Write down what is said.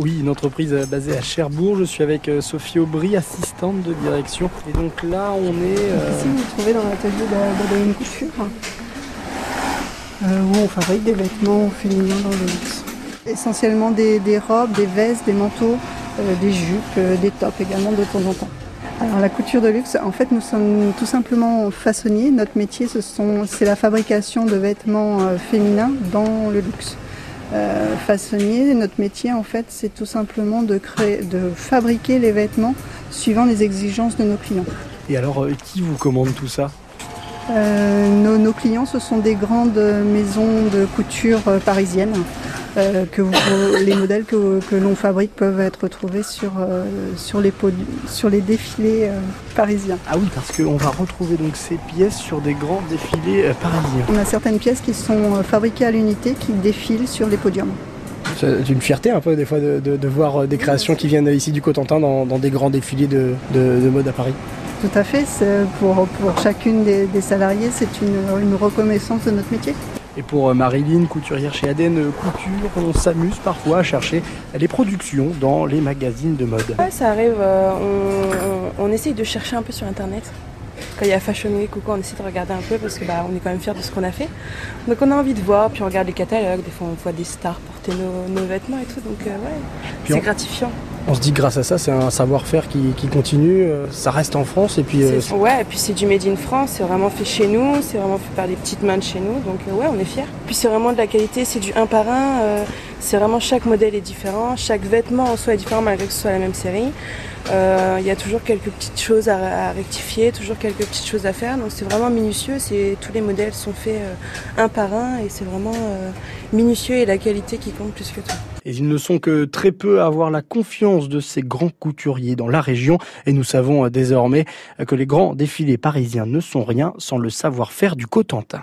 Oui, une entreprise basée à Cherbourg. Je suis avec euh, Sophie Aubry, assistante de direction. Et donc là, on est. Euh... Ici, vous vous trouvez dans l'atelier d'Adeline Couture, euh, où on fabrique des vêtements féminins dans le luxe. Essentiellement des, des robes, des vestes, des manteaux, euh, des jupes, euh, des tops également de temps en temps. Alors la couture de luxe, en fait, nous sommes tout simplement façonniers. Notre métier, ce sont, c'est la fabrication de vêtements euh, féminins dans le luxe. Euh, façonnier, notre métier, en fait, c'est tout simplement de créer, de fabriquer les vêtements suivant les exigences de nos clients. Et alors, euh, qui vous commande tout ça? Euh, nos, nos, clients, ce sont des grandes maisons de couture parisiennes. Euh, que vous, les modèles que, que l'on fabrique peuvent être trouvés sur, euh, sur, les, sur les défilés euh, parisiens. Ah oui, parce qu'on va retrouver donc ces pièces sur des grands défilés parisiens. On a certaines pièces qui sont fabriquées à l'unité qui défilent sur les podiums. C'est une fierté un peu des fois de, de, de voir des créations qui viennent ici du Cotentin dans, dans des grands défilés de, de mode à Paris. Tout à fait, pour, pour chacune des, des salariés, c'est une, une reconnaissance de notre métier. Et pour Marilyn, couturière chez Aden Couture, on s'amuse parfois à chercher les productions dans les magazines de mode. Ouais, ça arrive, euh, on, on, on, essaye de chercher un peu sur internet. Quand il y a Fashion Week ou quoi, on essaie de regarder un peu parce que bah, on est quand même fiers de ce qu'on a fait. Donc on a envie de voir, puis on regarde les catalogues, des fois on voit des stars porter nos, nos vêtements et tout, donc euh, ouais, c'est gratifiant. On se dit que grâce à ça, c'est un savoir-faire qui, qui, continue, ça reste en France et puis. Euh... Ouais, et puis c'est du made in France, c'est vraiment fait chez nous, c'est vraiment fait par des petites mains de chez nous, donc euh, ouais, on est fiers. Puis c'est vraiment de la qualité, c'est du un par un, euh, c'est vraiment chaque modèle est différent, chaque vêtement en soi est différent malgré que ce soit la même série. Il euh, y a toujours quelques petites choses à, à, rectifier, toujours quelques petites choses à faire, donc c'est vraiment minutieux, tous les modèles sont faits euh, un par un et c'est vraiment euh, minutieux et la qualité qui compte plus que tout. Et ils ne sont que très peu à avoir la confiance de ces grands couturiers dans la région. Et nous savons désormais que les grands défilés parisiens ne sont rien sans le savoir-faire du Cotentin.